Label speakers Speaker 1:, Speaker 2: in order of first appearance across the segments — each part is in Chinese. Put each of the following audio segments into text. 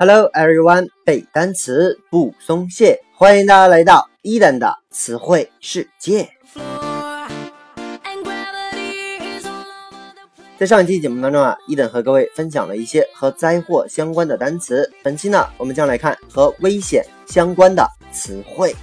Speaker 1: Hello everyone，背单词不松懈，欢迎大家来到伊登的词汇世界。在上一期节目当中啊，伊登和各位分享了一些和灾祸相关的单词。本期呢，我们将来看和危险相关的词汇。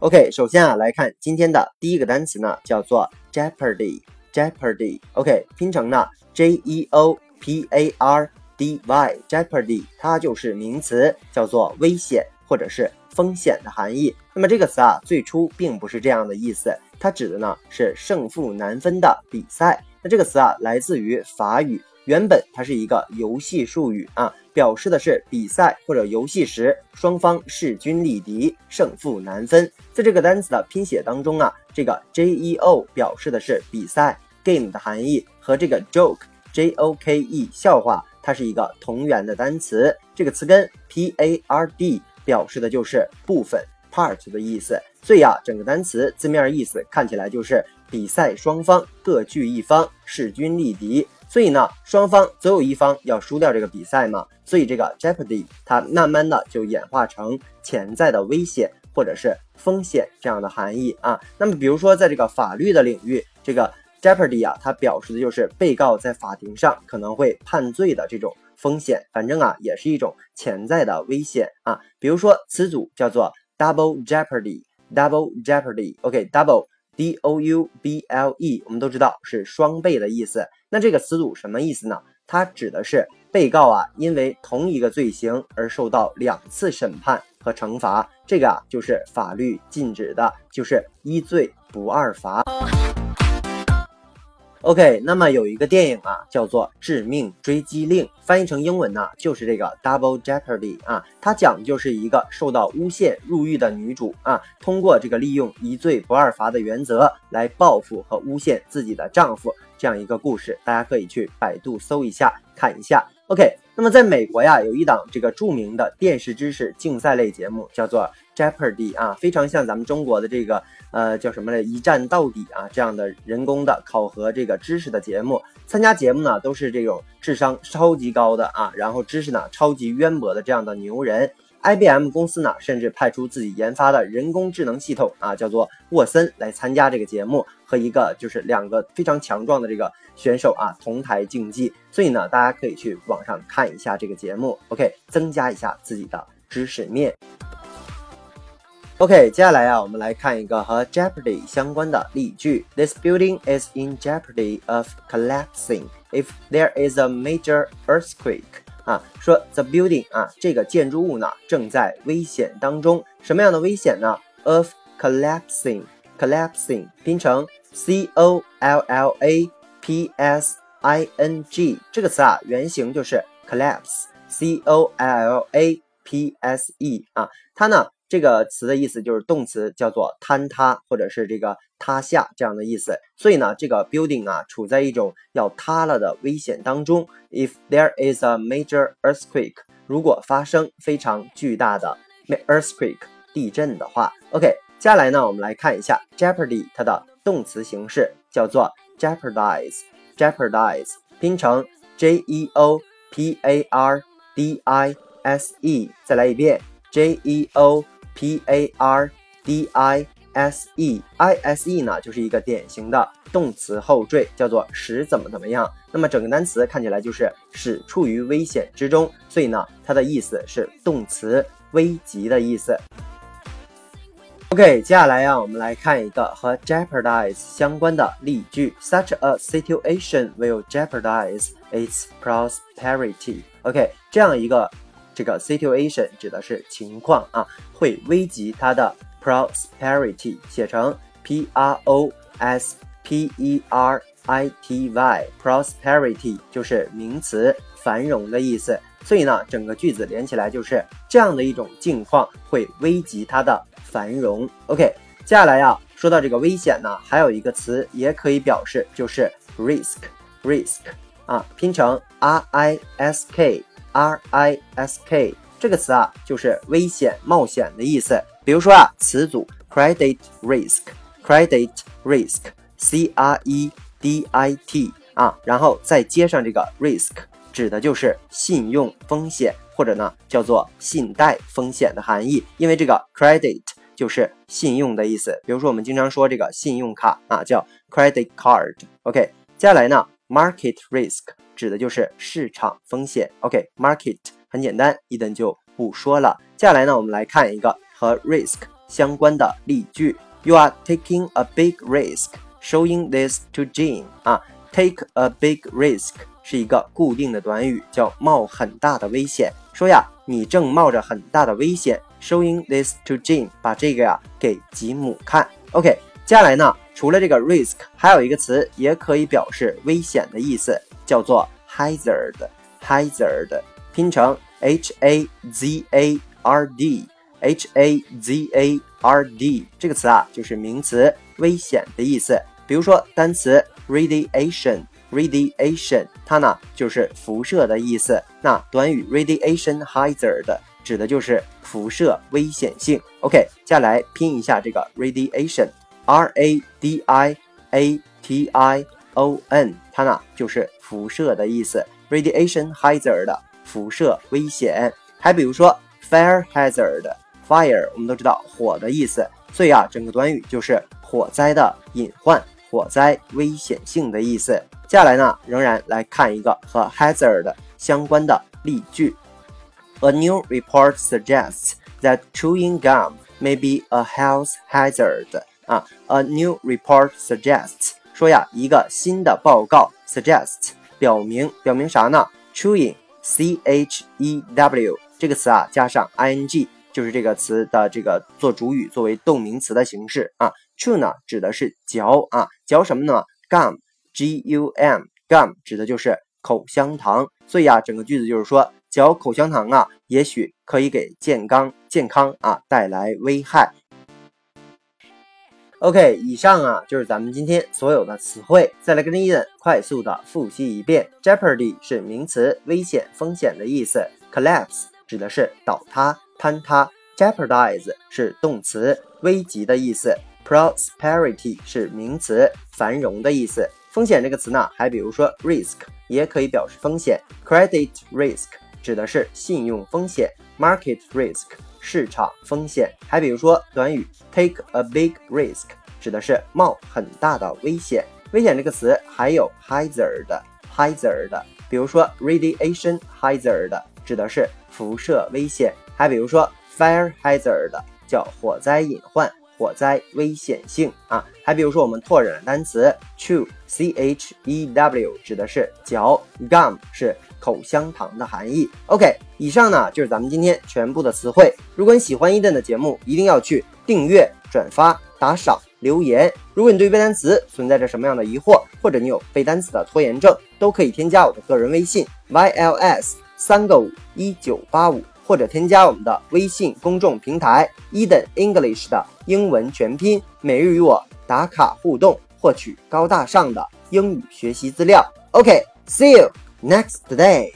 Speaker 1: OK，首先啊，来看今天的第一个单词呢，叫做 Jeopardy。Jeopardy。OK，拼成呢 J E O P A R D Y。Jeopardy 它就是名词，叫做危险或者是风险的含义。那么这个词啊，最初并不是这样的意思，它指的呢是胜负难分的比赛。那这个词啊，来自于法语。原本它是一个游戏术语啊，表示的是比赛或者游戏时双方势均力敌，胜负难分。在这个单词的拼写当中啊，这个 J E O 表示的是比赛 game 的含义，和这个 joke J O K E 笑话，它是一个同源的单词。这个词根 P A R D 表示的就是部分 part 的意思。所以啊，整个单词字面意思看起来就是比赛双方各据一方，势均力敌。所以呢，双方总有一方要输掉这个比赛嘛，所以这个 jeopardy 它慢慢的就演化成潜在的危险或者是风险这样的含义啊。那么比如说在这个法律的领域，这个 jeopardy 啊，它表示的就是被告在法庭上可能会判罪的这种风险，反正啊也是一种潜在的危险啊。比如说词组叫做 double jeopardy，double jeopardy，OK，double。D O U B L E，我们都知道是双倍的意思。那这个词组什么意思呢？它指的是被告啊，因为同一个罪行而受到两次审判和惩罚，这个啊就是法律禁止的，就是一罪不二罚。OK，那么有一个电影啊，叫做《致命追击令》，翻译成英文呢，就是这个 Double Jeopardy 啊。它讲就是一个受到诬陷入狱的女主啊，通过这个利用一罪不二罚的原则来报复和诬陷自己的丈夫这样一个故事。大家可以去百度搜一下看一下。OK，那么在美国呀，有一档这个著名的电视知识竞赛类节目，叫做 Jeopardy 啊，非常像咱们中国的这个。呃，叫什么嘞？一站到底啊，这样的人工的考核这个知识的节目，参加节目呢都是这种智商超级高的啊，然后知识呢超级渊博的这样的牛人。IBM 公司呢甚至派出自己研发的人工智能系统啊，叫做沃森来参加这个节目，和一个就是两个非常强壮的这个选手啊同台竞技。所以呢，大家可以去网上看一下这个节目，OK，增加一下自己的知识面。OK，接下来啊，我们来看一个和 Jeopardy 相关的例句。This building is in jeopardy of collapsing if there is a major earthquake。啊，说 the building 啊，这个建筑物呢正在危险当中。什么样的危险呢？Of collapsing，collapsing 拼成 C O L L A P S I N G 这个词啊，原型就是 collapse，C O L L A P S E 啊，它呢。 这个词的意思就是动词，叫做坍塌或者是这个塌下这样的意思。所以呢，这个 building 啊处在一种要塌了的危险当中。If there is a major earthquake，如果发生非常巨大的 earthquake 地震的话，OK。接下来呢，我们来看一下 jeopardy 它的动词形式叫做 jeopardize，jeopardize 拼成 J E O P A R D I S E。再来一遍 J E O。P A R D I S E I S E 呢，就是一个典型的动词后缀，叫做使怎么怎么样。那么整个单词看起来就是使处于危险之中，所以呢，它的意思是动词危急的意思。OK，接下来呀，我们来看一个和 jeopardize 相关的例句：Such a situation will jeopardize its prosperity。OK，这样一个。这个 situation 指的是情况啊，会危及它的 prosperity，写成 p r o s p e r i t y，prosperity 就是名词繁荣的意思。所以呢，整个句子连起来就是这样的一种境况会危及它的繁荣。OK，接下来呀，说到这个危险呢，还有一个词也可以表示，就是 risk，risk 啊，拼成 r i s k。R I S K 这个词啊，就是危险、冒险的意思。比如说啊，词组 credit risk，credit risk，C R E D I T 啊，然后再接上这个 risk，指的就是信用风险，或者呢叫做信贷风险的含义。因为这个 credit 就是信用的意思。比如说我们经常说这个信用卡啊，叫 credit card。OK，接下来呢，market risk 指的就是市场风险。OK，market 很简单，一等就不说了。接下来呢，我们来看一个和 risk 相关的例句。You are taking a big risk showing this to Jane 啊，take a big risk 是一个固定的短语，叫冒很大的危险。说呀，你正冒着很大的危险，showing this to Jane，把这个呀给吉姆看。OK，接下来呢，除了这个 risk，还有一个词也可以表示危险的意思，叫做 hazard，hazard 拼成 h a z a r d。H A Z A R D 这个词啊，就是名词危险的意思。比如说单词 radiation，radiation 它呢就是辐射的意思。那短语 radiation hazard 指的就是辐射危险性。OK，接下来拼一下这个 radiation，R A D I A T I O N，它呢就是辐射的意思。radiation hazard 辐射危险。还比如说 fire hazard。Fire，我们都知道火的意思，所以啊，整个短语就是火灾的隐患、火灾危险性的意思。接下来呢，仍然来看一个和 hazard 相关的例句。A new report suggests that chewing gum may be a health hazard. 啊，A new report suggests 说呀，一个新的报告 suggest 表明表明啥呢？Chewing，C H E W 这个词啊，加上 I N G。就是这个词的这个做主语作为动名词的形式啊，chew 呢指的是嚼啊，嚼什么呢？gum，g u m，gum 指的就是口香糖。所以啊，整个句子就是说，嚼口香糖啊，也许可以给健康健康啊带来危害。OK，以上啊就是咱们今天所有的词汇，再来跟着伊人快速的复习一遍。Jeopardy 是名词，危险风险的意思。Collapse 指的是倒塌。坍塌，jeopardize 是动词，危及的意思；prosperity 是名词，繁荣的意思。风险这个词呢，还比如说 risk 也可以表示风险；credit risk 指的是信用风险；market risk 市场风险。还比如说短语 take a big risk 指的是冒很大的危险。危险这个词还有 hazard，hazard，比如说 radiation hazard 指的是辐射危险。还比如说，fire hazard 叫火灾隐患、火灾危险性啊。还比如说，我们拓展的单词 chew，c h e w 指的是嚼，gum 是口香糖的含义。OK，以上呢就是咱们今天全部的词汇。如果你喜欢伊顿的节目，一定要去订阅、转发、打赏、留言。如果你对背单词存在着什么样的疑惑，或者你有背单词的拖延症，都可以添加我的个人微信 yls 三个五一九八五。或者添加我们的微信公众平台 Eden English 的英文全拼，每日与我打卡互动，获取高大上的英语学习资料。OK，see you next day。